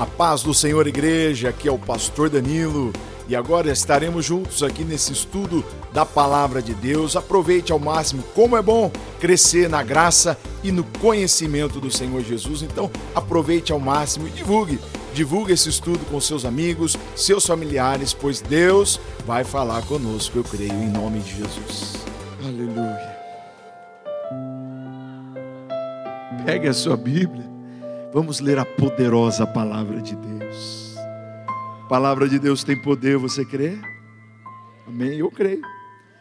A paz do Senhor, igreja, aqui é o pastor Danilo e agora estaremos juntos aqui nesse estudo da palavra de Deus. Aproveite ao máximo, como é bom crescer na graça e no conhecimento do Senhor Jesus. Então, aproveite ao máximo e divulgue. Divulgue esse estudo com seus amigos, seus familiares, pois Deus vai falar conosco, eu creio, em nome de Jesus. Aleluia. Pegue a sua Bíblia. Vamos ler a poderosa palavra de Deus. A palavra de Deus tem poder, você crê? Amém? Eu creio.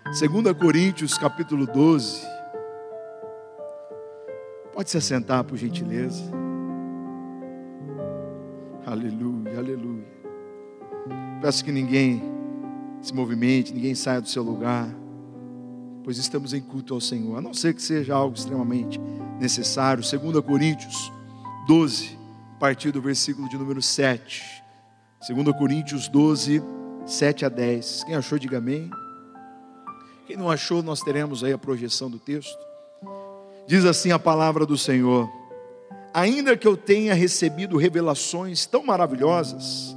2 Coríntios, capítulo 12. Pode se assentar, por gentileza. Aleluia, aleluia. Peço que ninguém se movimente, ninguém saia do seu lugar, pois estamos em culto ao Senhor, a não ser que seja algo extremamente necessário. 2 Coríntios 12, a partir do versículo de número 7. 2 Coríntios 12, 7 a 10. Quem achou, diga amém. Quem não achou, nós teremos aí a projeção do texto. Diz assim a palavra do Senhor: Ainda que eu tenha recebido revelações tão maravilhosas,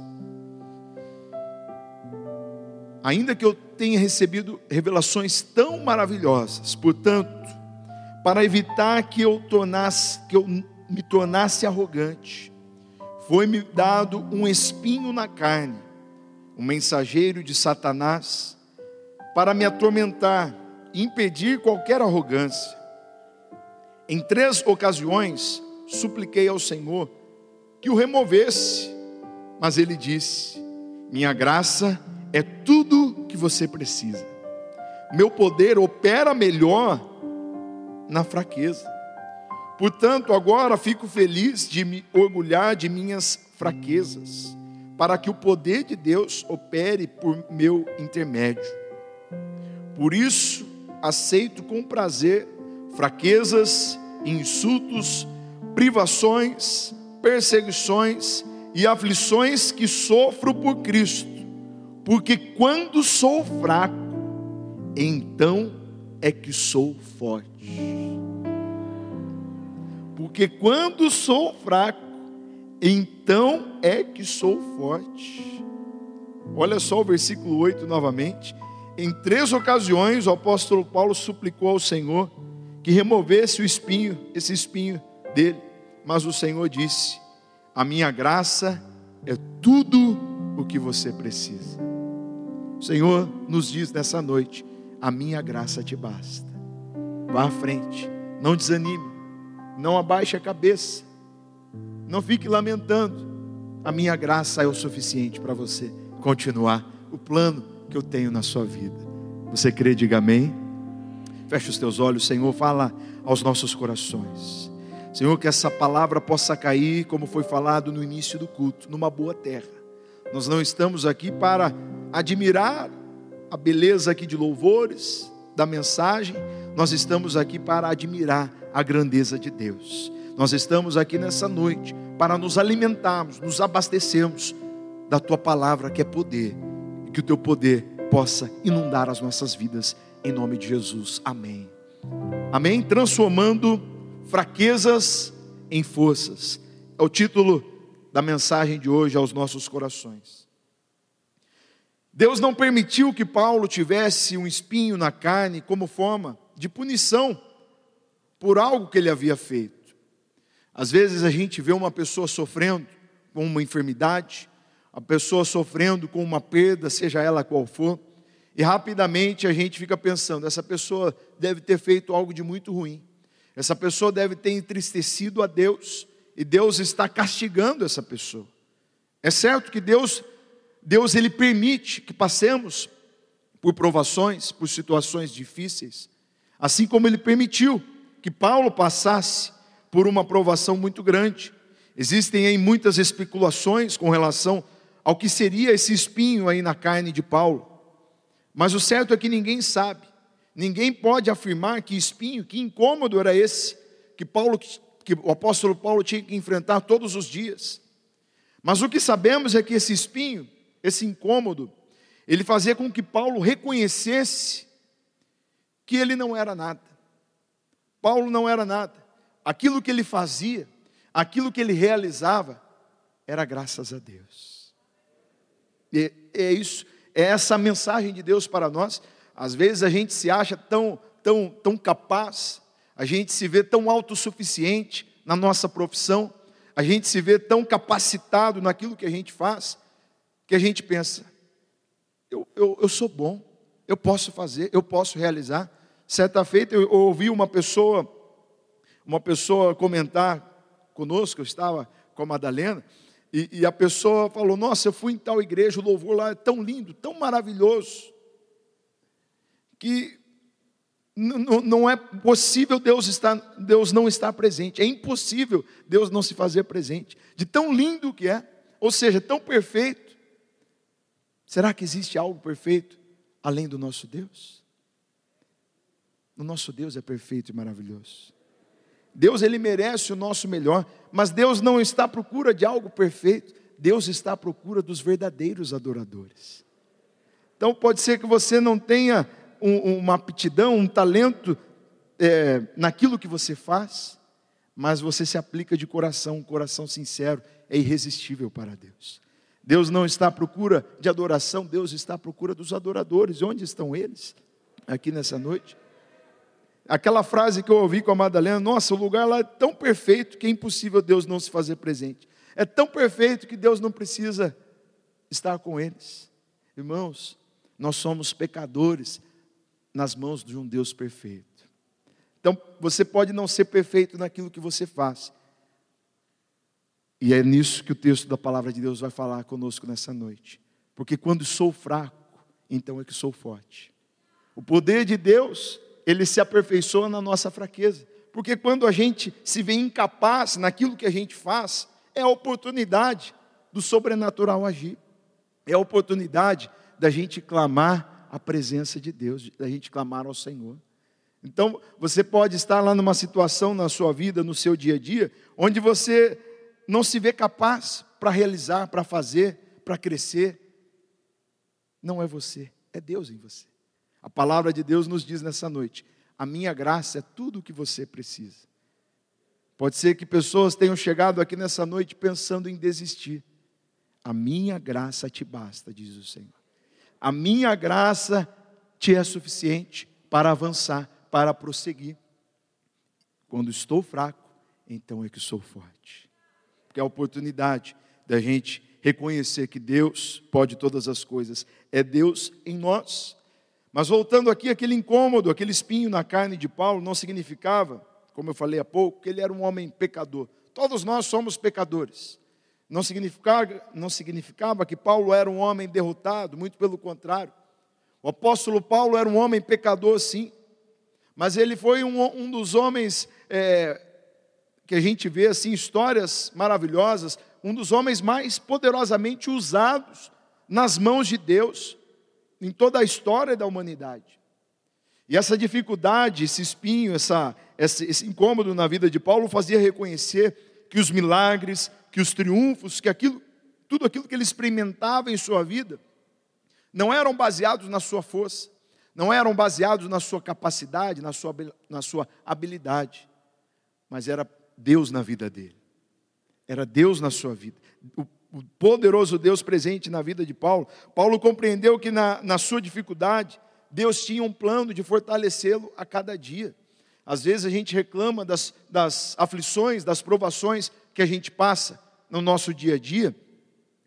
ainda que eu tenha recebido revelações tão maravilhosas, portanto, para evitar que eu tornasse, que eu me tornasse arrogante. Foi-me dado um espinho na carne, um mensageiro de Satanás, para me atormentar e impedir qualquer arrogância. Em três ocasiões, supliquei ao Senhor que o removesse, mas ele disse: Minha graça é tudo que você precisa. Meu poder opera melhor na fraqueza. Portanto, agora fico feliz de me orgulhar de minhas fraquezas, para que o poder de Deus opere por meu intermédio. Por isso, aceito com prazer fraquezas, insultos, privações, perseguições e aflições que sofro por Cristo, porque quando sou fraco, então é que sou forte. Porque quando sou fraco, então é que sou forte. Olha só o versículo 8 novamente. Em três ocasiões o apóstolo Paulo suplicou ao Senhor que removesse o espinho, esse espinho dele. Mas o Senhor disse: A minha graça é tudo o que você precisa. O Senhor nos diz nessa noite: A minha graça te basta. Vá à frente, não desanime não abaixe a cabeça. Não fique lamentando. A minha graça é o suficiente para você continuar o plano que eu tenho na sua vida. Você crê, diga amém. Feche os teus olhos, Senhor, fala aos nossos corações. Senhor, que essa palavra possa cair, como foi falado no início do culto, numa boa terra. Nós não estamos aqui para admirar a beleza aqui de louvores, da mensagem, nós estamos aqui para admirar a grandeza de Deus. Nós estamos aqui nessa noite para nos alimentarmos, nos abastecermos da tua palavra que é poder, e que o teu poder possa inundar as nossas vidas em nome de Jesus. Amém. Amém. Transformando fraquezas em forças. É o título da mensagem de hoje aos nossos corações. Deus não permitiu que Paulo tivesse um espinho na carne como forma de punição por algo que ele havia feito. Às vezes a gente vê uma pessoa sofrendo com uma enfermidade, a pessoa sofrendo com uma perda, seja ela qual for, e rapidamente a gente fica pensando: essa pessoa deve ter feito algo de muito ruim, essa pessoa deve ter entristecido a Deus, e Deus está castigando essa pessoa. É certo que Deus, Deus ele permite que passemos por provações, por situações difíceis, assim como ele permitiu que Paulo passasse por uma provação muito grande. Existem aí muitas especulações com relação ao que seria esse espinho aí na carne de Paulo. Mas o certo é que ninguém sabe. Ninguém pode afirmar que espinho, que incômodo era esse que Paulo que o apóstolo Paulo tinha que enfrentar todos os dias. Mas o que sabemos é que esse espinho, esse incômodo, ele fazia com que Paulo reconhecesse que ele não era nada. Paulo não era nada. Aquilo que ele fazia, aquilo que ele realizava, era graças a Deus. E é isso, é essa mensagem de Deus para nós. Às vezes a gente se acha tão, tão, tão capaz, a gente se vê tão autossuficiente na nossa profissão, a gente se vê tão capacitado naquilo que a gente faz, que a gente pensa: eu, eu, eu sou bom, eu posso fazer, eu posso realizar. Certa feita eu ouvi uma pessoa, uma pessoa comentar conosco, eu estava com a Madalena, e, e a pessoa falou: Nossa, eu fui em tal igreja, o louvor lá é tão lindo, tão maravilhoso, que não é possível Deus, estar, Deus não estar presente, é impossível Deus não se fazer presente, de tão lindo que é, ou seja, tão perfeito. Será que existe algo perfeito além do nosso Deus? O nosso Deus é perfeito e maravilhoso. Deus ele merece o nosso melhor, mas Deus não está à procura de algo perfeito, Deus está à procura dos verdadeiros adoradores. Então pode ser que você não tenha um, uma aptidão, um talento é, naquilo que você faz, mas você se aplica de coração, um coração sincero, é irresistível para Deus. Deus não está à procura de adoração, Deus está à procura dos adoradores. Onde estão eles? Aqui nessa noite. Aquela frase que eu ouvi com a Madalena, nossa, o lugar lá é tão perfeito que é impossível Deus não se fazer presente. É tão perfeito que Deus não precisa estar com eles. Irmãos, nós somos pecadores nas mãos de um Deus perfeito. Então, você pode não ser perfeito naquilo que você faz. E é nisso que o texto da palavra de Deus vai falar conosco nessa noite. Porque quando sou fraco, então é que sou forte. O poder de Deus, ele se aperfeiçoa na nossa fraqueza. Porque quando a gente se vê incapaz naquilo que a gente faz, é a oportunidade do sobrenatural agir. É a oportunidade da gente clamar a presença de Deus, da gente clamar ao Senhor. Então, você pode estar lá numa situação na sua vida, no seu dia a dia, onde você não se vê capaz para realizar, para fazer, para crescer. Não é você, é Deus em você. A palavra de Deus nos diz nessa noite: a minha graça é tudo o que você precisa. Pode ser que pessoas tenham chegado aqui nessa noite pensando em desistir. A minha graça te basta, diz o Senhor a minha graça te é suficiente para avançar, para prosseguir. Quando estou fraco, então é que sou forte. Porque a oportunidade da gente reconhecer que Deus pode todas as coisas, é Deus em nós. Mas voltando aqui, aquele incômodo, aquele espinho na carne de Paulo não significava, como eu falei há pouco, que ele era um homem pecador. Todos nós somos pecadores. Não significava, não significava que Paulo era um homem derrotado, muito pelo contrário. O apóstolo Paulo era um homem pecador, sim, mas ele foi um, um dos homens é, que a gente vê assim histórias maravilhosas, um dos homens mais poderosamente usados nas mãos de Deus em toda a história da humanidade. E essa dificuldade, esse espinho, essa, esse, esse incômodo na vida de Paulo fazia reconhecer que os milagres, que os triunfos, que aquilo, tudo aquilo que ele experimentava em sua vida, não eram baseados na sua força, não eram baseados na sua capacidade, na sua, na sua habilidade, mas era Deus na vida dele, era Deus na sua vida. O, poderoso Deus presente na vida de Paulo. Paulo compreendeu que na, na sua dificuldade, Deus tinha um plano de fortalecê-lo a cada dia. Às vezes a gente reclama das, das aflições, das provações que a gente passa, no nosso dia a dia,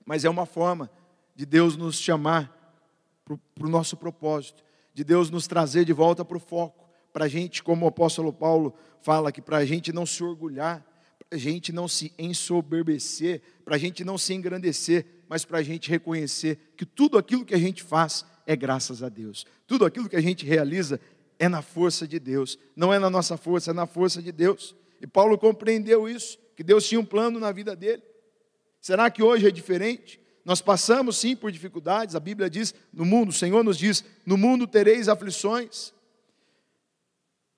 mas é uma forma de Deus nos chamar para o nosso propósito, de Deus nos trazer de volta para o foco, para a gente, como o apóstolo Paulo fala, que para a gente não se orgulhar, para a gente não se ensoberbecer, para a gente não se engrandecer, mas para a gente reconhecer que tudo aquilo que a gente faz é graças a Deus, tudo aquilo que a gente realiza é na força de Deus, não é na nossa força, é na força de Deus. E Paulo compreendeu isso, que Deus tinha um plano na vida dele. Será que hoje é diferente? Nós passamos sim por dificuldades, a Bíblia diz, no mundo, o Senhor nos diz, no mundo tereis aflições.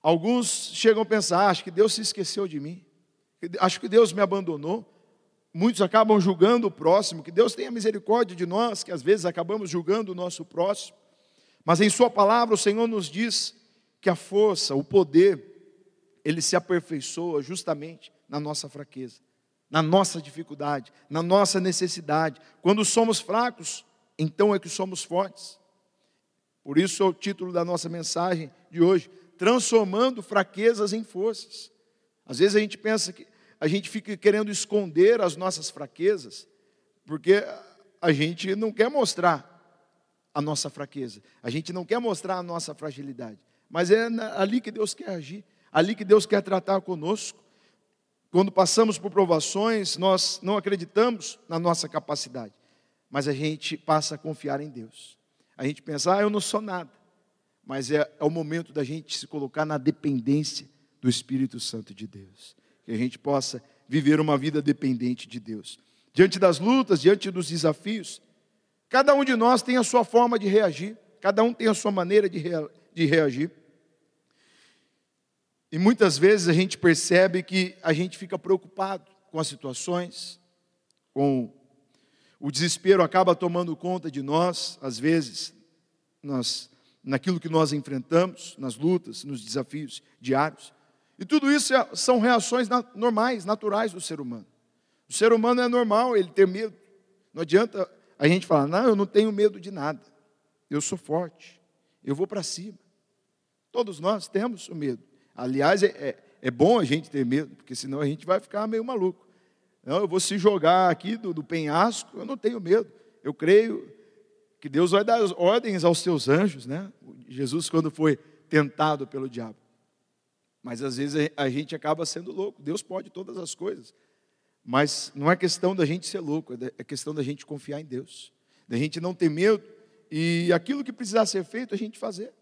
Alguns chegam a pensar, ah, acho que Deus se esqueceu de mim, acho que Deus me abandonou. Muitos acabam julgando o próximo, que Deus tenha misericórdia de nós, que às vezes acabamos julgando o nosso próximo. Mas em Sua palavra o Senhor nos diz que a força, o poder, ele se aperfeiçoa justamente na nossa fraqueza. na nossa dificuldade, na nossa necessidade. Quando somos fracos, então é que somos fortes. Por isso é o título da nossa mensagem de hoje: transformando fraquezas em forças. Às vezes a gente pensa que a gente fica querendo esconder as nossas fraquezas, porque a gente não quer mostrar a nossa fraqueza, a gente não quer mostrar a nossa fragilidade, mas é ali que Deus quer agir, ali que Deus quer tratar conosco. Quando passamos por provações, nós não acreditamos na nossa capacidade, mas a gente passa a confiar em Deus. A gente pensa, ah, eu não sou nada, mas é, é o momento da gente se colocar na dependência do Espírito Santo de Deus, que a gente possa viver uma vida dependente de Deus. Diante das lutas, diante dos desafios, cada um de nós tem a sua forma de reagir, cada um tem a sua maneira de, rea de reagir. E muitas vezes a gente percebe que a gente fica preocupado com as situações, com o desespero acaba tomando conta de nós, às vezes, nós, naquilo que nós enfrentamos, nas lutas, nos desafios diários. E tudo isso é, são reações normais, naturais do ser humano. O ser humano é normal ele ter medo. Não adianta a gente falar, não, eu não tenho medo de nada. Eu sou forte. Eu vou para cima. Todos nós temos o medo. Aliás, é, é, é, bom a gente ter medo, porque senão a gente vai ficar meio maluco. Não, eu vou se jogar aqui do, do penhasco, eu não tenho medo. Eu creio que Deus vai dar ordens aos seus anjos, né? Jesus, quando foi tentado pelo diabo. Mas às vezes a gente acaba sendo louco. Deus pode todas as coisas. Mas não é questão da gente ser louco, é questão da gente confiar em Deus. Da gente não ter medo e aquilo que precisar ser feito, a gente fazer.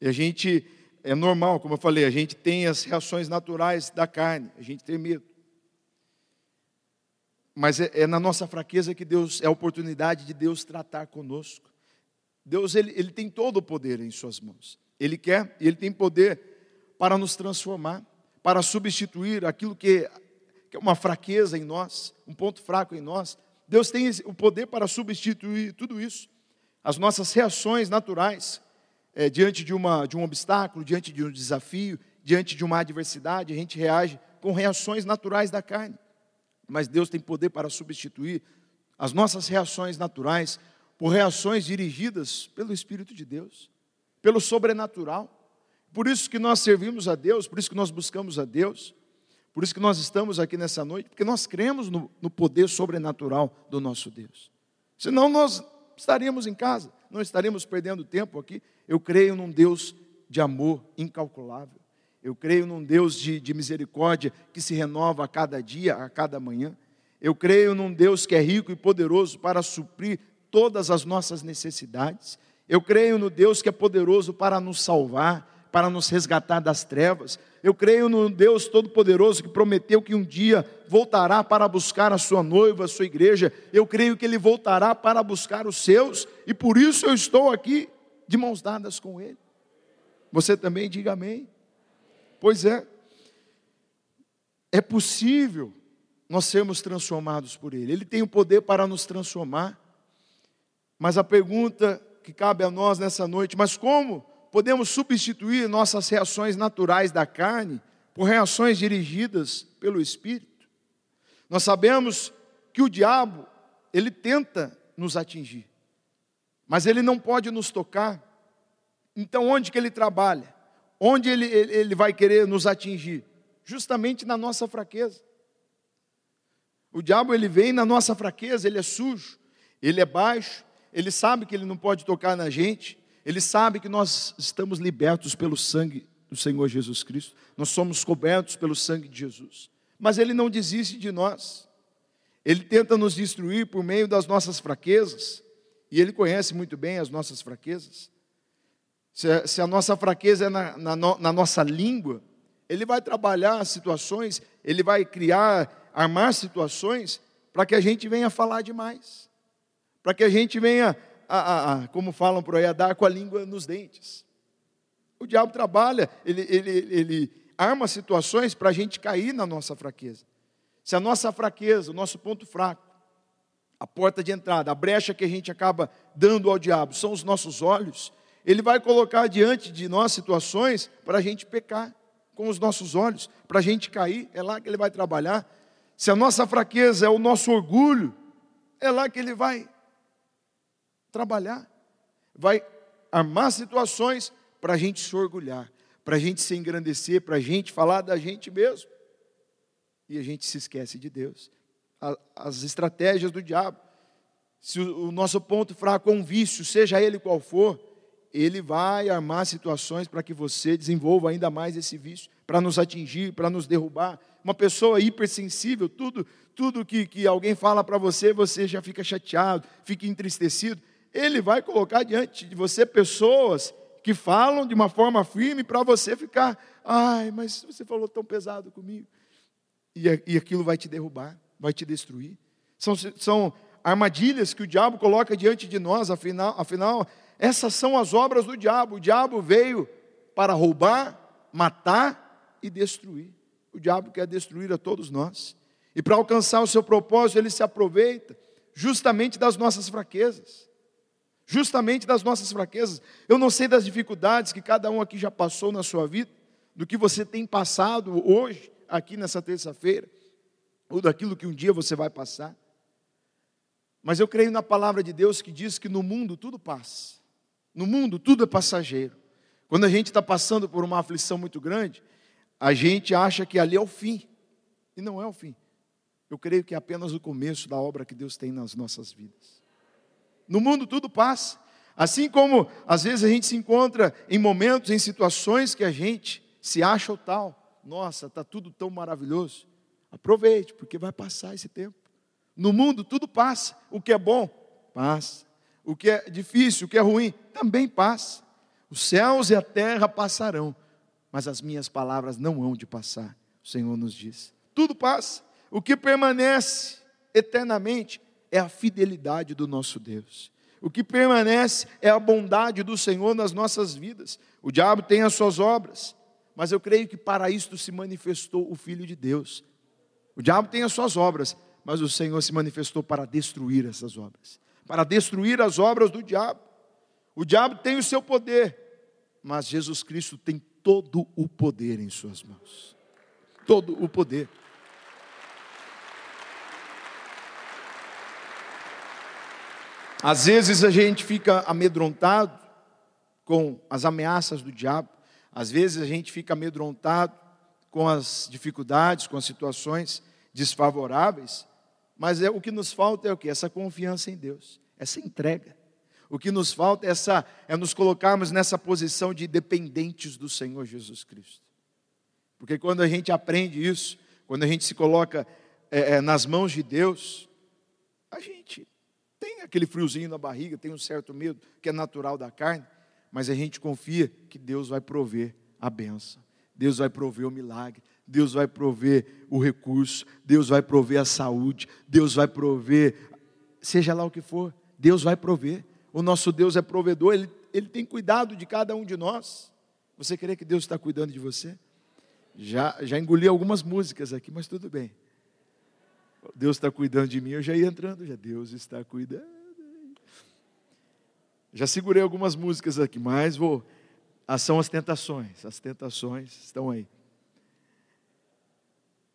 E a gente é normal, como eu falei, a gente tem as reações naturais da carne, a gente tem medo. Mas é, é na nossa fraqueza que Deus, é a oportunidade de Deus tratar conosco. Deus, ele, ele tem todo o poder em suas mãos. Ele quer e ele tem poder para nos transformar, para substituir aquilo que, que é uma fraqueza em nós, um ponto fraco em nós. Deus tem o poder para substituir tudo isso. As nossas reações naturais, é, diante de, uma, de um obstáculo, diante de um desafio, diante de uma adversidade, a gente reage com reações naturais da carne. Mas Deus tem poder para substituir as nossas reações naturais por reações dirigidas pelo Espírito de Deus, pelo sobrenatural. Por isso que nós servimos a Deus, por isso que nós buscamos a Deus, por isso que nós estamos aqui nessa noite, porque nós cremos no, no poder sobrenatural do nosso Deus. Senão nós estaríamos em casa, não estaríamos perdendo tempo aqui. Eu creio num Deus de amor incalculável. Eu creio num Deus de, de misericórdia que se renova a cada dia, a cada manhã. Eu creio num Deus que é rico e poderoso para suprir todas as nossas necessidades. Eu creio no Deus que é poderoso para nos salvar, para nos resgatar das trevas. Eu creio no Deus Todo-Poderoso que prometeu que um dia voltará para buscar a sua noiva, a sua igreja. Eu creio que ele voltará para buscar os seus, e por isso eu estou aqui de mãos dadas com ele. Você também diga amém. Pois é, é possível nós sermos transformados por ele. Ele tem o poder para nos transformar. Mas a pergunta que cabe a nós nessa noite, mas como podemos substituir nossas reações naturais da carne por reações dirigidas pelo Espírito. Nós sabemos que o diabo, ele tenta nos atingir, mas ele não pode nos tocar. Então, onde que ele trabalha? Onde ele, ele, vai querer nos atingir? Justamente na nossa fraqueza. O diabo, ele vem na nossa fraqueza, ele é sujo, ele é baixo, ele sabe que ele não pode tocar na gente, ele sabe que nós estamos libertos pelo sangue do Senhor Jesus Cristo, nós somos cobertos pelo sangue de Jesus. Mas ele não desiste de nós. Ele tenta nos destruir por meio das nossas fraquezas, e ele conhece muito bem as nossas fraquezas. Se a, se a nossa fraqueza é na, na, na nossa língua, ele vai trabalhar situações, ele vai criar, armar situações para que a gente venha falar demais, para que a gente venha a, a, como falam por aí, a dar com a língua nos dentes. O diabo trabalha, ele, ele, ele arma situações para a gente cair na nossa fraqueza. Se a nossa fraqueza, o nosso ponto fraco, a porta de entrada, a brecha que a gente acaba dando ao diabo são os nossos olhos, ele vai colocar diante de nós situações para a gente pecar com os nossos olhos, para a gente cair, é lá que ele vai trabalhar. se a nossa fraqueza é o nosso orgulho, é lá que ele vai trabalhar, vai armar situações para a gente se orgulhar, para a gente se engrandecer, para a gente falar da gente mesmo. E a gente se esquece de Deus. As estratégias do diabo. Se o nosso ponto fraco é um vício, seja ele qual for, ele vai armar situações para que você desenvolva ainda mais esse vício, para nos atingir, para nos derrubar. Uma pessoa hipersensível, tudo, tudo que, que alguém fala para você, você já fica chateado, fica entristecido. Ele vai colocar diante de você pessoas que falam de uma forma firme para você ficar, ai, mas você falou tão pesado comigo. E, e aquilo vai te derrubar, vai te destruir. São, são armadilhas que o diabo coloca diante de nós, afinal, afinal essas são as obras do diabo. O diabo veio para roubar, matar e destruir. O diabo quer destruir a todos nós. E para alcançar o seu propósito, ele se aproveita justamente das nossas fraquezas. Justamente das nossas fraquezas. Eu não sei das dificuldades que cada um aqui já passou na sua vida, do que você tem passado hoje, aqui nessa terça-feira, ou daquilo que um dia você vai passar. Mas eu creio na palavra de Deus que diz que no mundo tudo passa. No mundo tudo é passageiro. Quando a gente está passando por uma aflição muito grande, a gente acha que ali é o fim. E não é o fim. Eu creio que é apenas o começo da obra que Deus tem nas nossas vidas. No mundo tudo passa. Assim como às vezes a gente se encontra em momentos, em situações que a gente se acha o tal. Nossa, está tudo tão maravilhoso. Aproveite, porque vai passar esse tempo. No mundo tudo passa. O que é bom, passa. O que é difícil, o que é ruim, também passa. Os céus e a terra passarão, mas as minhas palavras não hão de passar, o Senhor nos diz. Tudo passa. O que permanece eternamente é a fidelidade do nosso Deus. O que permanece é a bondade do Senhor nas nossas vidas. O diabo tem as suas obras, mas eu creio que para isto se manifestou o Filho de Deus. O diabo tem as suas obras, mas o Senhor se manifestou para destruir essas obras para destruir as obras do diabo. O diabo tem o seu poder, mas Jesus Cristo tem todo o poder em suas mãos. Todo o poder. Às vezes a gente fica amedrontado com as ameaças do diabo, às vezes a gente fica amedrontado com as dificuldades, com as situações desfavoráveis, mas é o que nos falta é o que? Essa confiança em Deus, essa entrega. O que nos falta é, essa, é nos colocarmos nessa posição de dependentes do Senhor Jesus Cristo. Porque quando a gente aprende isso, quando a gente se coloca é, é, nas mãos de Deus, a gente tem aquele friozinho na barriga, tem um certo medo que é natural da carne, mas a gente confia que Deus vai prover a benção, Deus vai prover o milagre, Deus vai prover o recurso, Deus vai prover a saúde, Deus vai prover, seja lá o que for, Deus vai prover. O nosso Deus é provedor, Ele, Ele tem cuidado de cada um de nós. Você crê que Deus está cuidando de você? Já, já engoli algumas músicas aqui, mas tudo bem. Deus está cuidando de mim, eu já ia entrando, já Deus está cuidando. Já segurei algumas músicas aqui, mas vou. Ah, são as tentações, as tentações estão aí.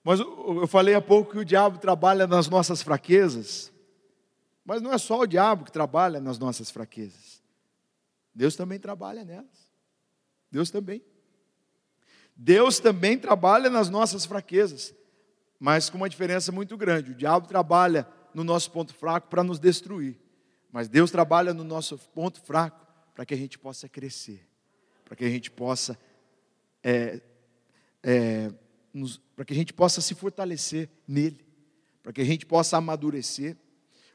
Mas eu falei há pouco que o diabo trabalha nas nossas fraquezas, mas não é só o diabo que trabalha nas nossas fraquezas. Deus também trabalha nelas. Deus também. Deus também trabalha nas nossas fraquezas, mas com uma diferença muito grande. O diabo trabalha no nosso ponto fraco para nos destruir, mas Deus trabalha no nosso ponto fraco para que a gente possa crescer, para que a gente possa é, é, para que a gente possa se fortalecer nele, para que a gente possa amadurecer.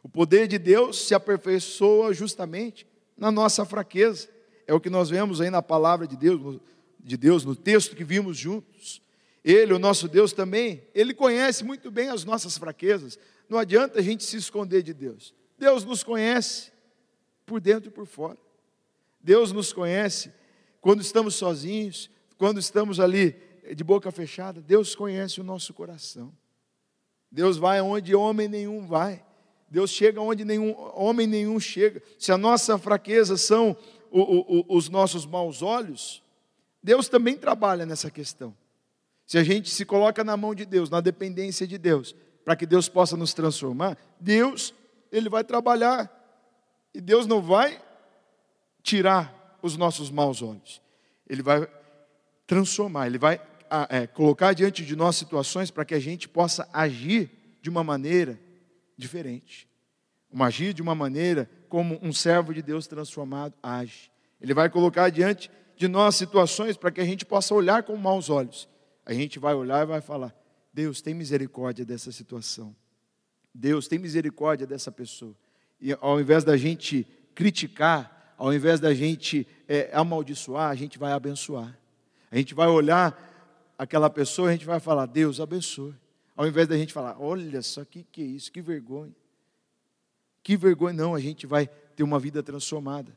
O poder de Deus se aperfeiçoa justamente na nossa fraqueza. É o que nós vemos aí na palavra de Deus, de Deus, no texto que vimos juntos. Ele, o nosso Deus também, ele conhece muito bem as nossas fraquezas. Não adianta a gente se esconder de Deus. Deus nos conhece por dentro e por fora. Deus nos conhece quando estamos sozinhos, quando estamos ali de boca fechada, Deus conhece o nosso coração. Deus vai onde homem nenhum vai. Deus chega onde nenhum homem nenhum chega. Se a nossa fraqueza são o, o, o, os nossos maus olhos, Deus também trabalha nessa questão. Se a gente se coloca na mão de Deus, na dependência de Deus, para que Deus possa nos transformar, Deus, Ele vai trabalhar. E Deus não vai tirar os nossos maus olhos. Ele vai transformar, Ele vai é, colocar diante de nós situações para que a gente possa agir de uma maneira diferente. Uma agir de uma maneira como um servo de Deus transformado age. Ele vai colocar diante de nós situações para que a gente possa olhar com maus olhos. A gente vai olhar e vai falar: Deus, tem misericórdia dessa situação. Deus, tem misericórdia dessa pessoa. E ao invés da gente criticar, ao invés da gente é, amaldiçoar, a gente vai abençoar. A gente vai olhar aquela pessoa, a gente vai falar: Deus, abençoe. Ao invés da gente falar: Olha só, que que é isso? Que vergonha. Que vergonha. Não, a gente vai ter uma vida transformada.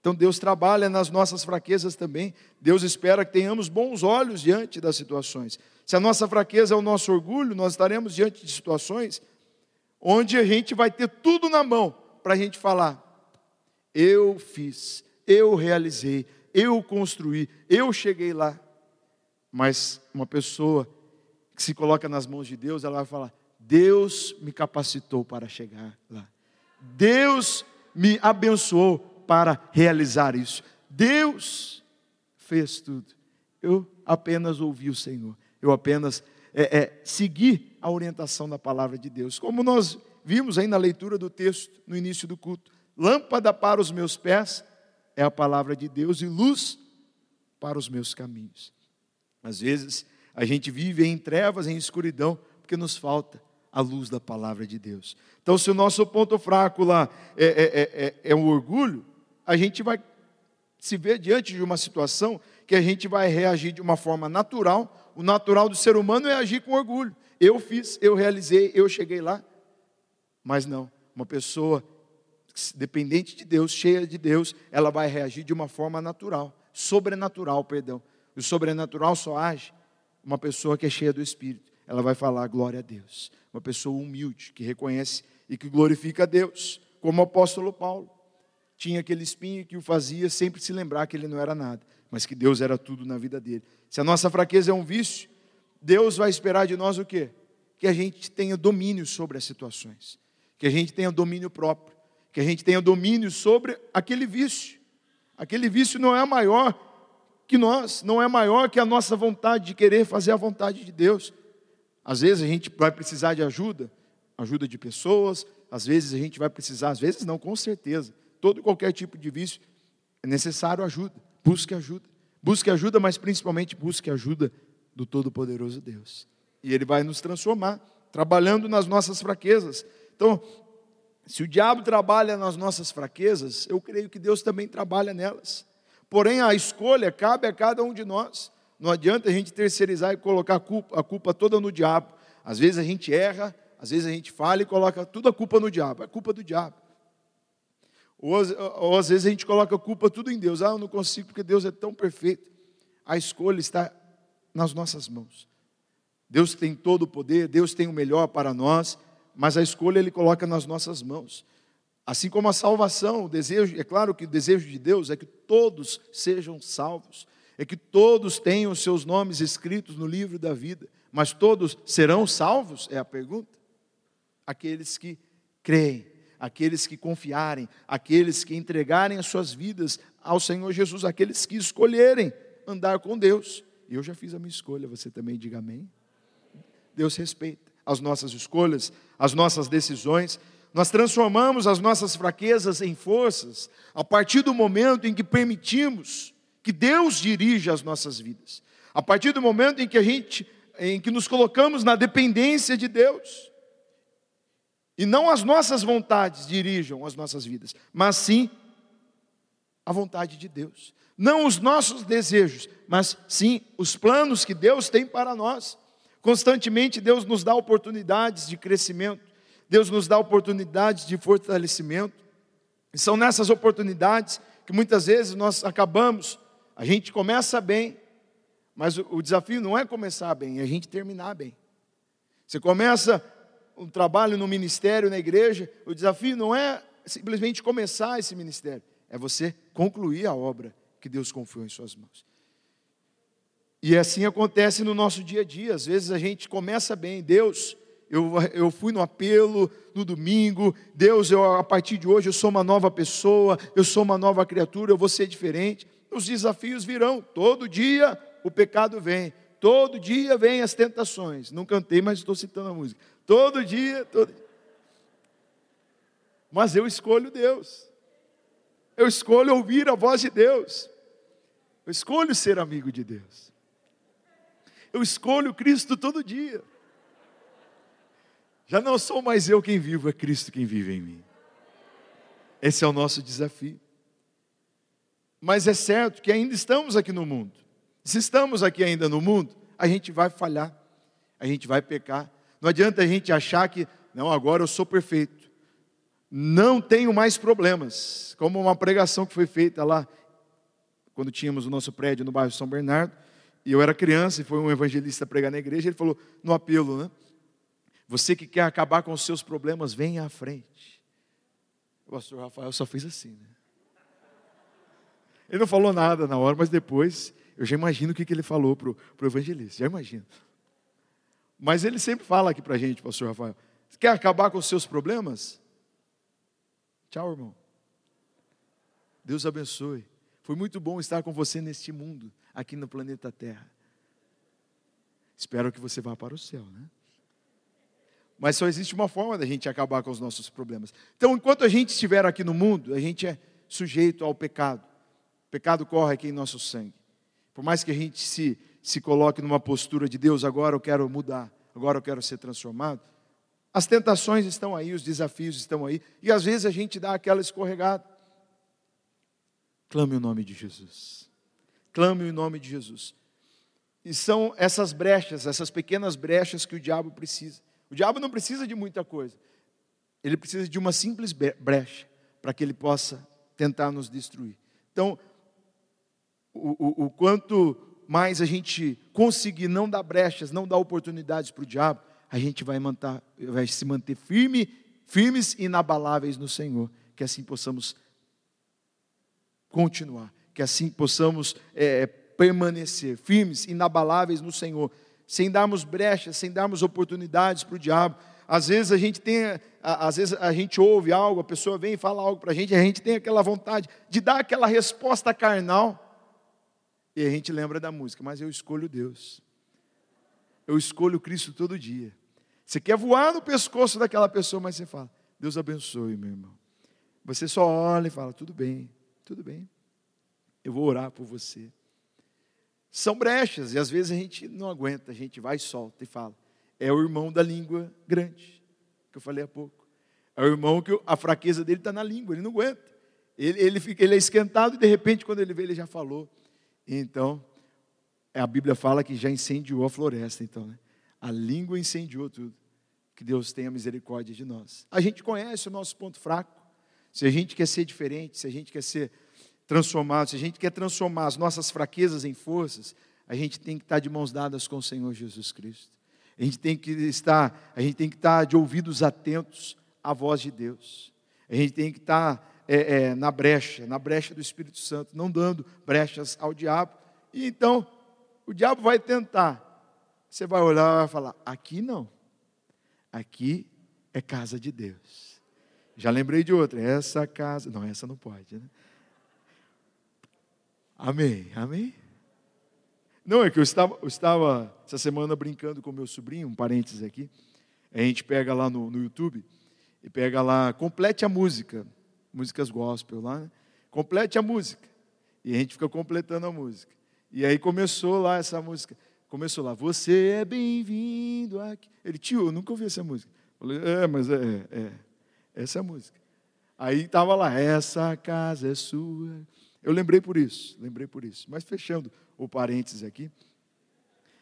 Então Deus trabalha nas nossas fraquezas também. Deus espera que tenhamos bons olhos diante das situações. Se a nossa fraqueza é o nosso orgulho, nós estaremos diante de situações onde a gente vai ter tudo na mão para a gente falar: eu fiz, eu realizei, eu construí, eu cheguei lá. Mas uma pessoa que se coloca nas mãos de Deus, ela vai falar: Deus me capacitou para chegar lá. Deus me abençoou para realizar isso. Deus fez tudo. Eu apenas ouvi o Senhor. Eu apenas é, é, segui a orientação da palavra de Deus. Como nós vimos aí na leitura do texto, no início do culto. Lâmpada para os meus pés é a palavra de Deus e luz para os meus caminhos. Às vezes a gente vive em trevas, em escuridão, porque nos falta a luz da palavra de Deus. Então, se o nosso ponto fraco lá é, é, é, é, é o orgulho, a gente vai se ver diante de uma situação que a gente vai reagir de uma forma natural. O natural do ser humano é agir com orgulho. Eu fiz, eu realizei, eu cheguei lá. Mas não, uma pessoa dependente de Deus, cheia de Deus, ela vai reagir de uma forma natural, sobrenatural, perdão. O sobrenatural só age uma pessoa que é cheia do Espírito. Ela vai falar glória a Deus. Uma pessoa humilde, que reconhece e que glorifica a Deus, como o apóstolo Paulo tinha aquele espinho que o fazia sempre se lembrar que ele não era nada, mas que Deus era tudo na vida dele. Se a nossa fraqueza é um vício, Deus vai esperar de nós o quê? Que a gente tenha domínio sobre as situações, que a gente tenha domínio próprio, que a gente tenha domínio sobre aquele vício. Aquele vício não é maior que nós, não é maior que a nossa vontade de querer fazer a vontade de Deus. Às vezes a gente vai precisar de ajuda, ajuda de pessoas, às vezes a gente vai precisar, às vezes não, com certeza, todo qualquer tipo de vício, é necessário ajuda. Busque ajuda. Busque ajuda, mas principalmente busque ajuda do Todo-Poderoso Deus. E Ele vai nos transformar, trabalhando nas nossas fraquezas. Então, se o diabo trabalha nas nossas fraquezas, eu creio que Deus também trabalha nelas. Porém, a escolha cabe a cada um de nós. Não adianta a gente terceirizar e colocar a culpa, a culpa toda no diabo. Às vezes a gente erra, às vezes a gente falha e coloca tudo a culpa no diabo. É culpa do diabo. Ou, ou, às vezes a gente coloca a culpa tudo em Deus. Ah, eu não consigo porque Deus é tão perfeito. A escolha está nas nossas mãos. Deus tem todo o poder, Deus tem o melhor para nós, mas a escolha Ele coloca nas nossas mãos. Assim como a salvação, o desejo, é claro que o desejo de Deus é que todos sejam salvos, é que todos tenham seus nomes escritos no livro da vida, mas todos serão salvos? É a pergunta. Aqueles que creem aqueles que confiarem, aqueles que entregarem as suas vidas ao Senhor Jesus, aqueles que escolherem andar com Deus. Eu já fiz a minha escolha, você também diga amém. Deus respeita as nossas escolhas, as nossas decisões. Nós transformamos as nossas fraquezas em forças a partir do momento em que permitimos que Deus dirija as nossas vidas. A partir do momento em que a gente em que nos colocamos na dependência de Deus. E não as nossas vontades dirijam as nossas vidas, mas sim a vontade de Deus. Não os nossos desejos, mas sim os planos que Deus tem para nós. Constantemente Deus nos dá oportunidades de crescimento, Deus nos dá oportunidades de fortalecimento. E são nessas oportunidades que muitas vezes nós acabamos, a gente começa bem, mas o desafio não é começar bem, é a gente terminar bem. Você começa um trabalho no ministério, na igreja, o desafio não é simplesmente começar esse ministério, é você concluir a obra que Deus confiou em suas mãos. E assim acontece no nosso dia a dia. Às vezes a gente começa bem, Deus, eu, eu fui no apelo no domingo, Deus, eu, a partir de hoje eu sou uma nova pessoa, eu sou uma nova criatura, eu vou ser diferente. Os desafios virão, todo dia o pecado vem, todo dia vem as tentações. Não cantei, mas estou citando a música. Todo dia, todo Mas eu escolho Deus. Eu escolho ouvir a voz de Deus. Eu escolho ser amigo de Deus. Eu escolho Cristo todo dia. Já não sou mais eu quem vivo, é Cristo quem vive em mim. Esse é o nosso desafio. Mas é certo que ainda estamos aqui no mundo. Se estamos aqui ainda no mundo, a gente vai falhar, a gente vai pecar. Não adianta a gente achar que, não, agora eu sou perfeito. Não tenho mais problemas. Como uma pregação que foi feita lá, quando tínhamos o nosso prédio no bairro São Bernardo, e eu era criança e foi um evangelista pregar na igreja, ele falou no apelo, né? Você que quer acabar com os seus problemas, venha à frente. O pastor Rafael só fez assim, né? Ele não falou nada na hora, mas depois eu já imagino o que, que ele falou para o evangelista, já imagino. Mas ele sempre fala aqui para a gente, pastor Rafael: quer acabar com os seus problemas? Tchau, irmão. Deus abençoe. Foi muito bom estar com você neste mundo, aqui no planeta Terra. Espero que você vá para o céu, né? Mas só existe uma forma da gente acabar com os nossos problemas. Então, enquanto a gente estiver aqui no mundo, a gente é sujeito ao pecado. O pecado corre aqui em nosso sangue. Por mais que a gente se, se coloque numa postura de Deus, agora eu quero mudar, agora eu quero ser transformado. As tentações estão aí, os desafios estão aí, e às vezes a gente dá aquela escorregada. Clame o nome de Jesus. Clame o nome de Jesus. E são essas brechas, essas pequenas brechas que o diabo precisa. O diabo não precisa de muita coisa. Ele precisa de uma simples brecha para que ele possa tentar nos destruir. Então, o, o, o quanto mais a gente conseguir não dar brechas, não dar oportunidades para o diabo, a gente vai, manter, vai se manter firme, firmes e inabaláveis no Senhor. Que assim possamos continuar, que assim possamos é, permanecer firmes, inabaláveis no Senhor sem darmos brechas, sem darmos oportunidades para o diabo. Às vezes a gente tem, às vezes a gente ouve algo, a pessoa vem e fala algo para a gente, a gente tem aquela vontade de dar aquela resposta carnal, e a gente lembra da música, mas eu escolho Deus. Eu escolho Cristo todo dia. Você quer voar no pescoço daquela pessoa, mas você fala, Deus abençoe, meu irmão. Você só olha e fala, tudo bem, tudo bem. Eu vou orar por você são brechas, e às vezes a gente não aguenta, a gente vai e solta e fala. É o irmão da língua grande, que eu falei há pouco. É o irmão que a fraqueza dele está na língua, ele não aguenta. Ele, ele, fica, ele é esquentado e de repente, quando ele vê, ele já falou. Então, a Bíblia fala que já incendiou a floresta, então, né? A língua incendiou tudo. Que Deus tenha misericórdia de nós. A gente conhece o nosso ponto fraco. Se a gente quer ser diferente, se a gente quer ser transformado, se a gente quer transformar as nossas fraquezas em forças, a gente tem que estar de mãos dadas com o Senhor Jesus Cristo. A gente tem que estar, a gente tem que estar de ouvidos atentos à voz de Deus. A gente tem que estar é, é, na brecha, na brecha do Espírito Santo, não dando brechas ao diabo. E então, o diabo vai tentar. Você vai olhar e vai falar: aqui não. Aqui é casa de Deus. Já lembrei de outra, essa casa. Não, essa não pode, né? Amém, amém? Não, é que eu estava, eu estava essa semana brincando com meu sobrinho, um parênteses aqui. A gente pega lá no, no YouTube e pega lá, complete a música, músicas gospel lá, né? complete a música. E a gente fica completando a música. E aí começou lá essa música. Começou lá, você é bem-vindo aqui. Ele, tio, eu nunca ouvi essa música. Eu falei, é, mas é, é, essa é a música. Aí estava lá, essa casa é sua. Eu lembrei por isso, lembrei por isso. Mas fechando o parênteses aqui,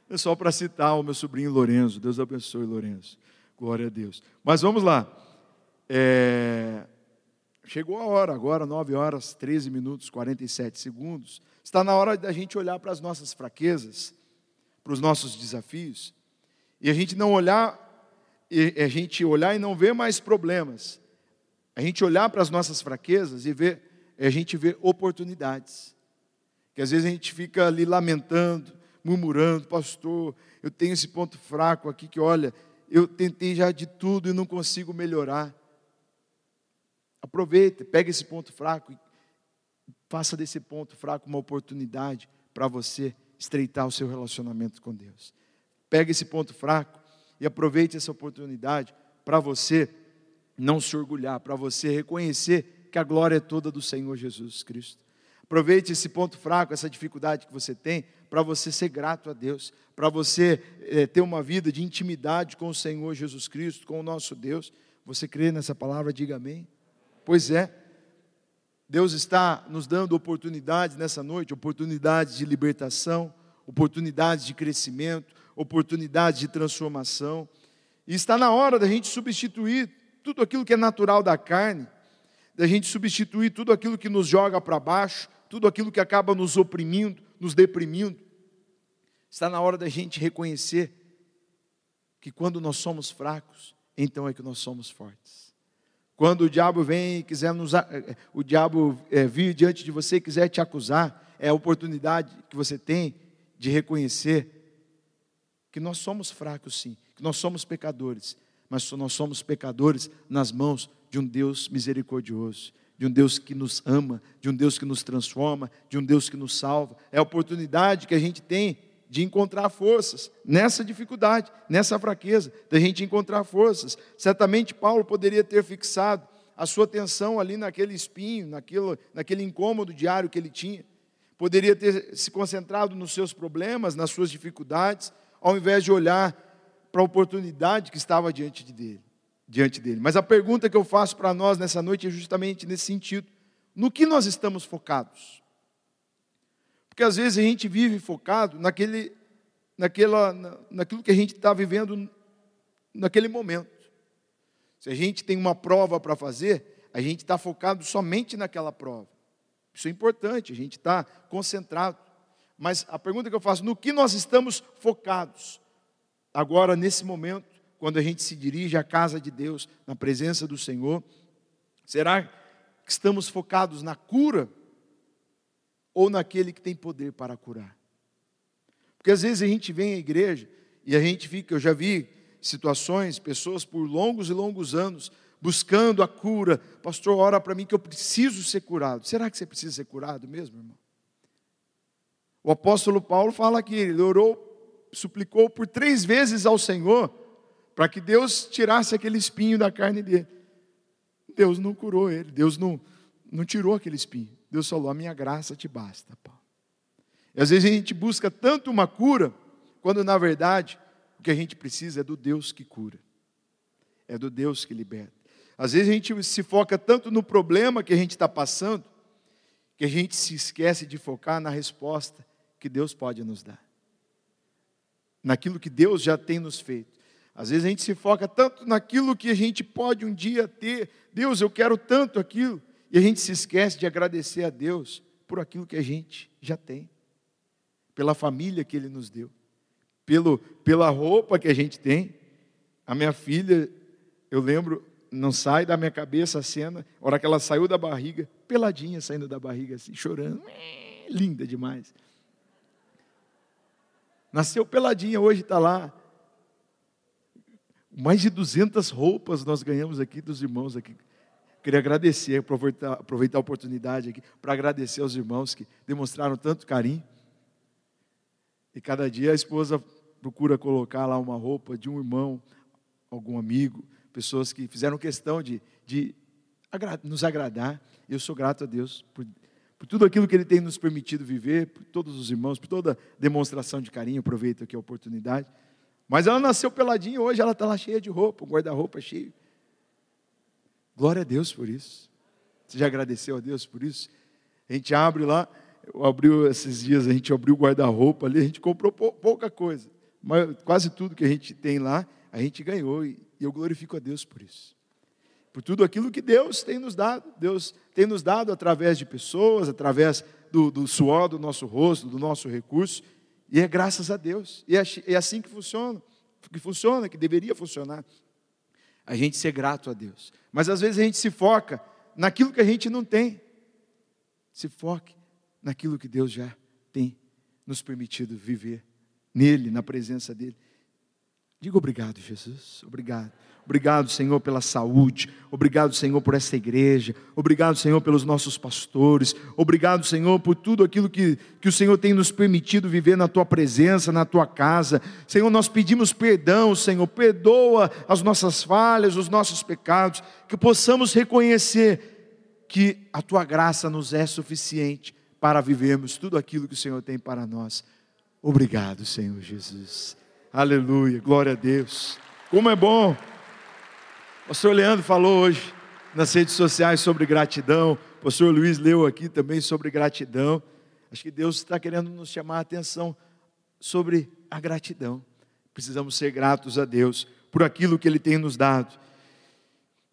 é só para citar o meu sobrinho Lourenço. Deus abençoe, Lourenço. Glória a Deus. Mas vamos lá. É... Chegou a hora, agora 9 horas, 13 minutos, 47 segundos. Está na hora da gente olhar para as nossas fraquezas, para os nossos desafios, e a gente não olhar, a gente olhar e não ver mais problemas. A gente olhar para as nossas fraquezas e ver é a gente ver oportunidades. Que às vezes a gente fica ali lamentando, murmurando, pastor, eu tenho esse ponto fraco aqui que olha, eu tentei já de tudo e não consigo melhorar. Aproveita, pega esse ponto fraco e faça desse ponto fraco uma oportunidade para você estreitar o seu relacionamento com Deus. Pega esse ponto fraco e aproveite essa oportunidade para você não se orgulhar, para você reconhecer que a glória é toda do Senhor Jesus Cristo. Aproveite esse ponto fraco, essa dificuldade que você tem, para você ser grato a Deus, para você é, ter uma vida de intimidade com o Senhor Jesus Cristo, com o nosso Deus. Você crê nessa palavra? Diga amém. Pois é, Deus está nos dando oportunidades nessa noite oportunidades de libertação, oportunidades de crescimento, oportunidades de transformação. E está na hora da gente substituir tudo aquilo que é natural da carne, da gente substituir tudo aquilo que nos joga para baixo, tudo aquilo que acaba nos oprimindo, nos deprimindo. Está na hora da gente reconhecer que quando nós somos fracos, então é que nós somos fortes. Quando o diabo vem e quiser nos, eh, o diabo é, vir diante de você e quiser te acusar, é a oportunidade que você tem de reconhecer que nós somos fracos sim, que nós somos pecadores, mas nós somos pecadores nas mãos de um Deus misericordioso, de um Deus que nos ama, de um Deus que nos transforma, de um Deus que nos salva. É a oportunidade que a gente tem de encontrar forças nessa dificuldade, nessa fraqueza, da gente encontrar forças. Certamente Paulo poderia ter fixado a sua atenção ali naquele espinho, naquilo, naquele incômodo diário que ele tinha. Poderia ter se concentrado nos seus problemas, nas suas dificuldades, ao invés de olhar para a oportunidade que estava diante de dele, diante dele. Mas a pergunta que eu faço para nós nessa noite é justamente nesse sentido: no que nós estamos focados? Porque às vezes a gente vive focado naquele, naquela, naquilo que a gente está vivendo naquele momento. Se a gente tem uma prova para fazer, a gente está focado somente naquela prova. Isso é importante, a gente está concentrado. Mas a pergunta que eu faço, no que nós estamos focados? Agora, nesse momento, quando a gente se dirige à casa de Deus, na presença do Senhor, será que estamos focados na cura ou naquele que tem poder para curar. Porque às vezes a gente vem à igreja e a gente fica, eu já vi situações, pessoas por longos e longos anos buscando a cura. Pastor, ora para mim que eu preciso ser curado. Será que você precisa ser curado mesmo, irmão? O apóstolo Paulo fala que ele orou, suplicou por três vezes ao Senhor para que Deus tirasse aquele espinho da carne dele. Deus não curou ele, Deus não, não tirou aquele espinho. Deus falou: A minha graça te basta, Paulo. E às vezes a gente busca tanto uma cura, quando na verdade o que a gente precisa é do Deus que cura, é do Deus que liberta. Às vezes a gente se foca tanto no problema que a gente está passando, que a gente se esquece de focar na resposta que Deus pode nos dar, naquilo que Deus já tem nos feito. Às vezes a gente se foca tanto naquilo que a gente pode um dia ter, Deus, eu quero tanto aquilo, e a gente se esquece de agradecer a Deus por aquilo que a gente já tem, pela família que Ele nos deu, pelo, pela roupa que a gente tem. A minha filha, eu lembro, não sai da minha cabeça a cena, a hora que ela saiu da barriga, peladinha saindo da barriga, assim, chorando. Linda demais. Nasceu peladinha, hoje está lá. Mais de 200 roupas nós ganhamos aqui dos irmãos aqui Queria agradecer, aproveitar, aproveitar a oportunidade aqui para agradecer aos irmãos que demonstraram tanto carinho. E cada dia a esposa procura colocar lá uma roupa de um irmão, algum amigo, pessoas que fizeram questão de, de nos agradar. Eu sou grato a Deus por, por tudo aquilo que Ele tem nos permitido viver, por todos os irmãos, por toda demonstração de carinho. Aproveito aqui a oportunidade. Mas ela nasceu peladinha, hoje ela está lá cheia de roupa, o guarda-roupa cheio. Glória a Deus por isso. Você já agradeceu a Deus por isso? A gente abre lá, abriu esses dias, a gente abriu o guarda-roupa ali, a gente comprou pouca coisa, mas quase tudo que a gente tem lá, a gente ganhou e eu glorifico a Deus por isso. Por tudo aquilo que Deus tem nos dado. Deus tem nos dado através de pessoas, através do, do suor do nosso rosto, do nosso recurso, e é graças a Deus. E é, é assim que funciona, que funciona, que deveria funcionar a gente ser grato a Deus. Mas às vezes a gente se foca naquilo que a gente não tem. Se foque naquilo que Deus já tem nos permitido viver, nele, na presença dele. Diga obrigado, Jesus. Obrigado. Obrigado, Senhor, pela saúde. Obrigado, Senhor, por essa igreja. Obrigado, Senhor, pelos nossos pastores. Obrigado, Senhor, por tudo aquilo que, que o Senhor tem nos permitido viver na tua presença, na tua casa. Senhor, nós pedimos perdão, Senhor. Perdoa as nossas falhas, os nossos pecados. Que possamos reconhecer que a tua graça nos é suficiente para vivermos tudo aquilo que o Senhor tem para nós. Obrigado, Senhor Jesus. Aleluia, glória a Deus. Como é bom o pastor Leandro falou hoje nas redes sociais sobre gratidão. O pastor Luiz leu aqui também sobre gratidão. Acho que Deus está querendo nos chamar a atenção sobre a gratidão. Precisamos ser gratos a Deus por aquilo que Ele tem nos dado.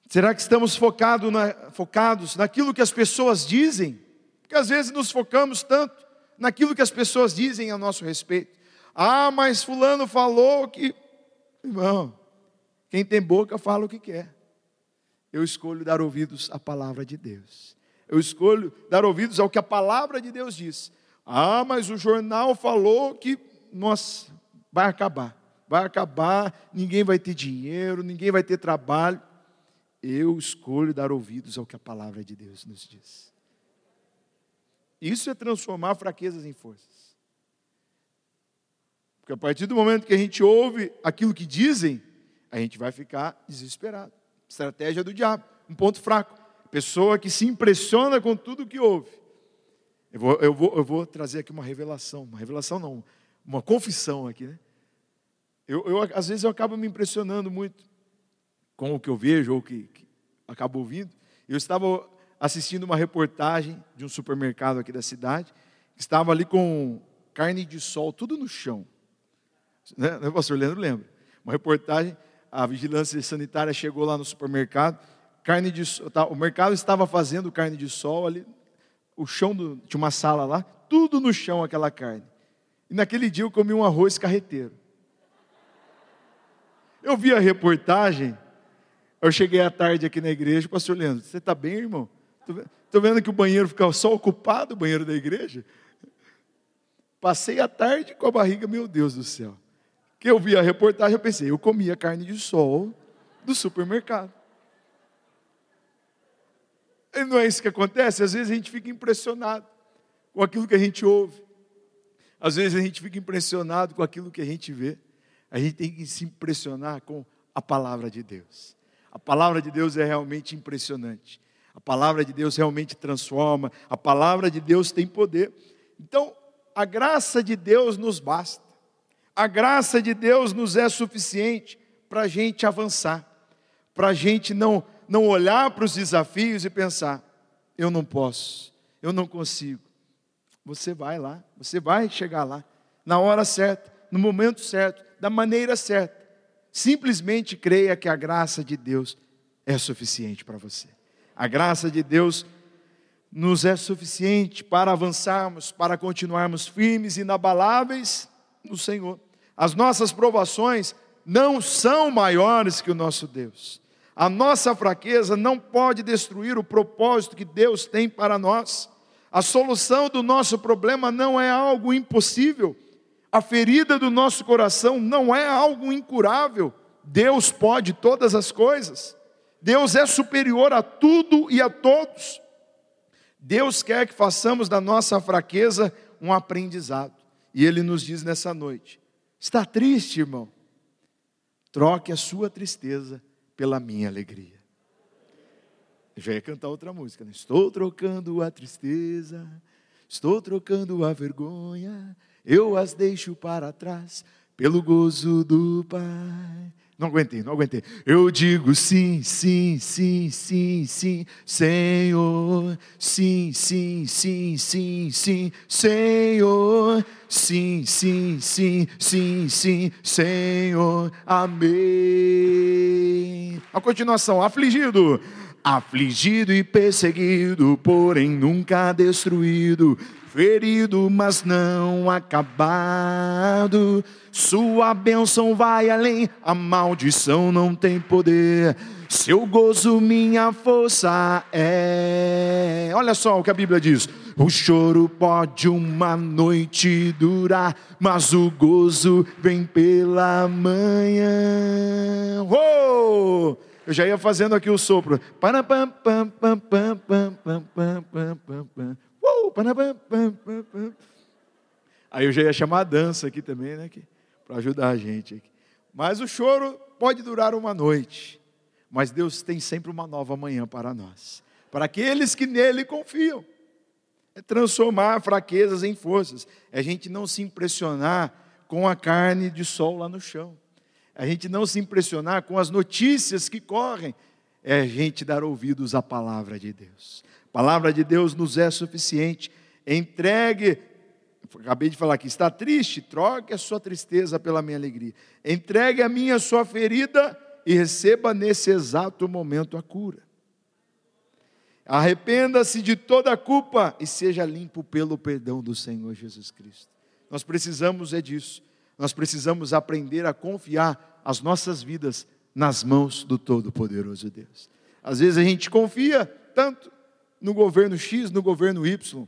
Será que estamos focado na, focados naquilo que as pessoas dizem? Porque às vezes nos focamos tanto naquilo que as pessoas dizem a nosso respeito. Ah, mas Fulano falou que. Irmão, quem tem boca fala o que quer. Eu escolho dar ouvidos à palavra de Deus. Eu escolho dar ouvidos ao que a palavra de Deus diz. Ah, mas o jornal falou que, nossa, vai acabar. Vai acabar, ninguém vai ter dinheiro, ninguém vai ter trabalho. Eu escolho dar ouvidos ao que a palavra de Deus nos diz. Isso é transformar fraquezas em forças. Porque a partir do momento que a gente ouve aquilo que dizem, a gente vai ficar desesperado. Estratégia do diabo, um ponto fraco. Pessoa que se impressiona com tudo que ouve. Eu vou, eu vou, eu vou trazer aqui uma revelação, uma revelação não, uma confissão aqui, né? Eu, eu, às vezes eu acabo me impressionando muito com o que eu vejo ou que, que acabo ouvindo. Eu estava assistindo uma reportagem de um supermercado aqui da cidade, estava ali com carne de sol, tudo no chão. Né? O pastor Leandro lembra. Uma reportagem a vigilância sanitária chegou lá no supermercado, carne de tá, o mercado estava fazendo carne de sol ali, o chão do, tinha uma sala lá, tudo no chão aquela carne. E naquele dia eu comi um arroz carreteiro. Eu vi a reportagem, eu cheguei à tarde aqui na igreja, pastor Leandro, você está bem, irmão? Estou vendo que o banheiro ficava só ocupado, o banheiro da igreja. Passei a tarde com a barriga, meu Deus do céu que eu vi a reportagem, eu pensei, eu comia carne de sol do supermercado. E não é isso que acontece? Às vezes a gente fica impressionado com aquilo que a gente ouve. Às vezes a gente fica impressionado com aquilo que a gente vê. A gente tem que se impressionar com a palavra de Deus. A palavra de Deus é realmente impressionante. A palavra de Deus realmente transforma. A palavra de Deus tem poder. Então, a graça de Deus nos basta. A graça de Deus nos é suficiente para a gente avançar, para a gente não, não olhar para os desafios e pensar: eu não posso, eu não consigo. Você vai lá, você vai chegar lá, na hora certa, no momento certo, da maneira certa. Simplesmente creia que a graça de Deus é suficiente para você. A graça de Deus nos é suficiente para avançarmos, para continuarmos firmes e inabaláveis no Senhor. As nossas provações não são maiores que o nosso Deus. A nossa fraqueza não pode destruir o propósito que Deus tem para nós. A solução do nosso problema não é algo impossível. A ferida do nosso coração não é algo incurável. Deus pode todas as coisas. Deus é superior a tudo e a todos. Deus quer que façamos da nossa fraqueza um aprendizado. E Ele nos diz nessa noite: está triste, irmão? Troque a sua tristeza pela minha alegria. Eu já ia cantar outra música, né? Estou trocando a tristeza, estou trocando a vergonha, eu as deixo para trás pelo gozo do Pai. Não aguentei, não aguentei. Eu digo sim, sim, sim, sim, sim, Senhor. Sim, sim, sim, sim, sim, Senhor. Sim, sim, sim, sim, sim, Senhor. Amém. A continuação, afligido. afligido e perseguido, porém nunca destruído, ferido, mas não acabado. Sua bênção vai além, a maldição não tem poder. Seu gozo, minha força é. Olha só o que a Bíblia diz. O choro pode uma noite durar, mas o gozo vem pela manhã. Oh! Eu já ia fazendo aqui o sopro. Aí eu já ia chamar a dança aqui também, né? Para ajudar a gente. Aqui. Mas o choro pode durar uma noite. Mas Deus tem sempre uma nova manhã para nós. Para aqueles que nele confiam. É transformar fraquezas em forças. É a gente não se impressionar com a carne de sol lá no chão a gente não se impressionar com as notícias que correm, é a gente dar ouvidos à palavra de Deus. Palavra de Deus nos é suficiente. Entregue, acabei de falar aqui, está triste? Troque a sua tristeza pela minha alegria. Entregue a minha sua ferida e receba nesse exato momento a cura. Arrependa-se de toda a culpa e seja limpo pelo perdão do Senhor Jesus Cristo. Nós precisamos é disso. Nós precisamos aprender a confiar as nossas vidas nas mãos do Todo-Poderoso Deus. Às vezes a gente confia tanto no governo X, no governo Y,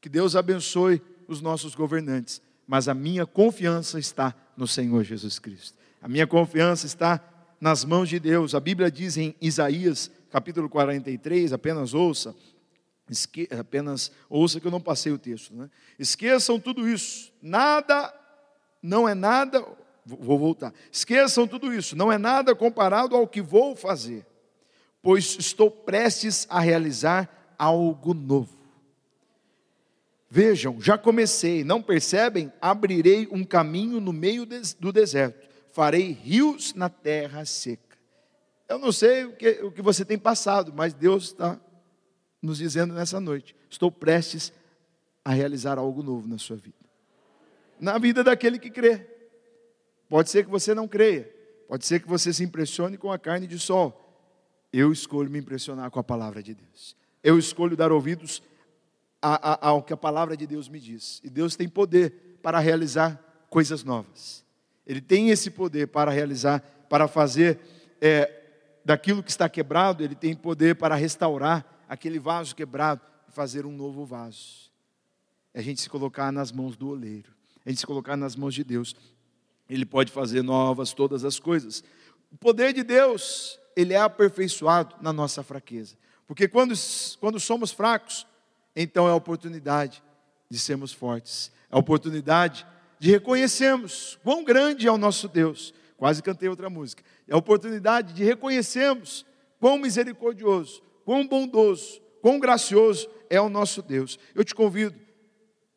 que Deus abençoe os nossos governantes, mas a minha confiança está no Senhor Jesus Cristo. A minha confiança está nas mãos de Deus. A Bíblia diz em Isaías, capítulo 43, apenas ouça, esque, apenas ouça que eu não passei o texto, né? Esqueçam tudo isso. Nada não é nada, vou voltar. Esqueçam tudo isso, não é nada comparado ao que vou fazer, pois estou prestes a realizar algo novo. Vejam, já comecei, não percebem? Abrirei um caminho no meio do deserto, farei rios na terra seca. Eu não sei o que, o que você tem passado, mas Deus está nos dizendo nessa noite: estou prestes a realizar algo novo na sua vida na vida daquele que crê. Pode ser que você não creia, pode ser que você se impressione com a carne de sol. Eu escolho me impressionar com a palavra de Deus. Eu escolho dar ouvidos a, a, ao que a palavra de Deus me diz. E Deus tem poder para realizar coisas novas. Ele tem esse poder para realizar, para fazer é, daquilo que está quebrado, ele tem poder para restaurar aquele vaso quebrado e fazer um novo vaso. É a gente se colocar nas mãos do oleiro a gente se colocar nas mãos de Deus. Ele pode fazer novas todas as coisas. O poder de Deus, ele é aperfeiçoado na nossa fraqueza. Porque quando, quando somos fracos, então é a oportunidade de sermos fortes. É a oportunidade de reconhecermos quão grande é o nosso Deus. Quase cantei outra música. É a oportunidade de reconhecermos quão misericordioso, quão bondoso, quão gracioso é o nosso Deus. Eu te convido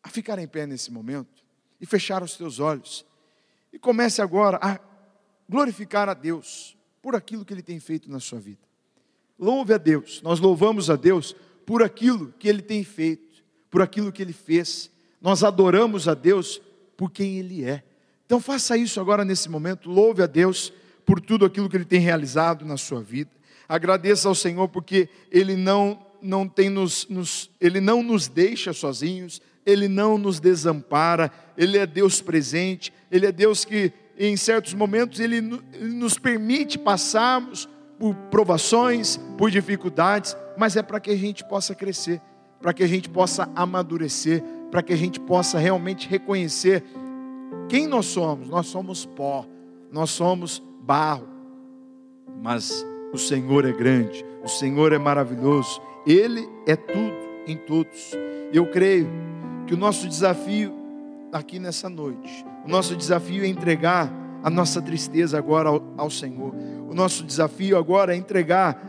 a ficar em pé nesse momento e fechar os teus olhos. E comece agora a glorificar a Deus por aquilo que Ele tem feito na sua vida. Louve a Deus, nós louvamos a Deus por aquilo que Ele tem feito, por aquilo que Ele fez. Nós adoramos a Deus por quem Ele é. Então faça isso agora nesse momento, louve a Deus por tudo aquilo que Ele tem realizado na sua vida. Agradeça ao Senhor porque Ele não, não tem nos, nos Ele não nos deixa sozinhos, ele não nos desampara, Ele é Deus presente, Ele é Deus que, em certos momentos, Ele, nos permite passarmos por provações, por dificuldades, mas é para que a gente possa crescer, para que a gente possa amadurecer, para que a gente possa realmente reconhecer quem nós somos. Nós somos pó, nós somos barro, mas o Senhor é grande, o Senhor é maravilhoso, Ele é tudo em todos. Eu creio que o nosso desafio aqui nessa noite, o nosso desafio é entregar a nossa tristeza agora ao, ao Senhor. O nosso desafio agora é entregar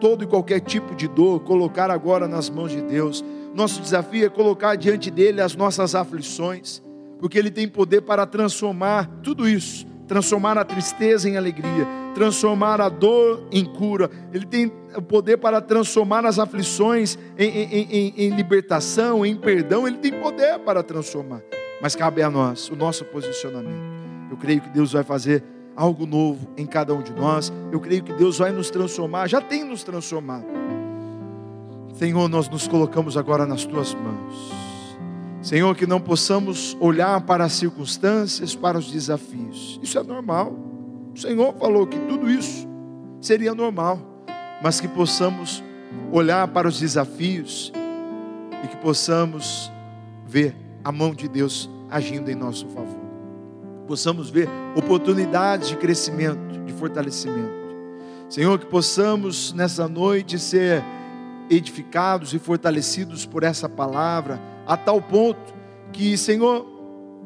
todo e qualquer tipo de dor, colocar agora nas mãos de Deus. Nosso desafio é colocar diante dele as nossas aflições, porque ele tem poder para transformar tudo isso, transformar a tristeza em alegria, transformar a dor em cura, Ele tem o poder para transformar as aflições em, em, em, em, libertação, em perdão, Ele tem poder para transformar. Mas cabe a nós o nosso posicionamento. Eu creio que Deus vai fazer algo novo em cada um de nós. Eu creio que Deus vai nos transformar, já tem nos transformado. Senhor, nós nos colocamos agora nas tuas mãos. Senhor, que não possamos olhar para as circunstâncias, para os desafios. Isso é normal. O Senhor falou que tudo isso seria normal, mas que possamos olhar para os desafios e que possamos ver a mão de Deus agindo em nosso favor. Possamos ver oportunidades de crescimento, de fortalecimento. Senhor, que possamos nessa noite ser edificados e fortalecidos por essa palavra, a tal ponto que, Senhor,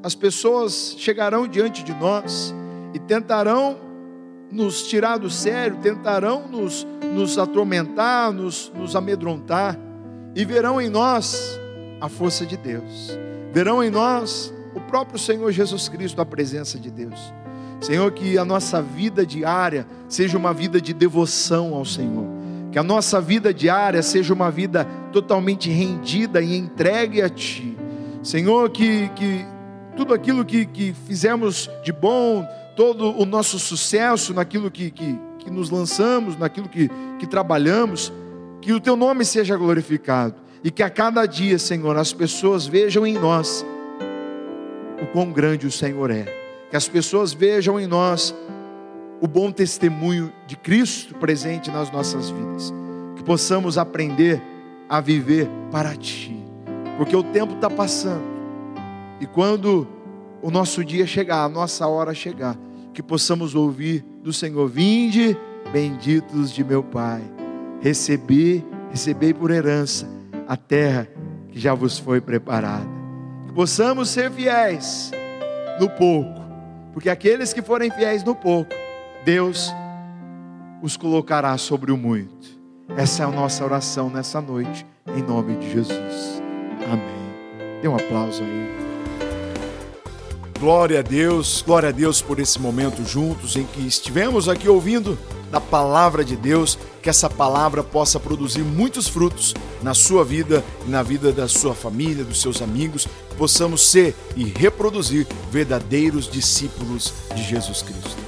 as pessoas chegarão diante de nós e tentarão nos tirar do sério, tentarão nos, nos atormentar, nos, nos amedrontar, e verão em nós a força de Deus, verão em nós o próprio Senhor Jesus Cristo, a presença de Deus. Senhor, que a nossa vida diária seja uma vida de devoção ao Senhor, que a nossa vida diária seja uma vida totalmente rendida e entregue a Ti. Senhor, que, que tudo aquilo que, que fizemos de bom, todo o nosso sucesso naquilo que, que, que nos lançamos, naquilo que, que trabalhamos, que o Teu nome seja glorificado e que a cada dia, Senhor, as pessoas vejam em nós o quão grande o Senhor é, que as pessoas vejam em nós o bom testemunho de Cristo presente nas nossas vidas, que possamos aprender a viver para Ti, porque o tempo está passando. E quando o nosso dia chegar, a nossa hora chegar, que possamos ouvir do Senhor: Vinde, benditos de meu Pai, recebi, recebei por herança a terra que já vos foi preparada. Possamos ser fiéis no pouco, porque aqueles que forem fiéis no pouco, Deus os colocará sobre o muito. Essa é a nossa oração nessa noite, em nome de Jesus. Amém. Dê um aplauso aí. Glória a Deus, glória a Deus por esse momento juntos em que estivemos aqui ouvindo da palavra de Deus, que essa palavra possa produzir muitos frutos na sua vida e na vida da sua família, dos seus amigos, possamos ser e reproduzir verdadeiros discípulos de Jesus Cristo.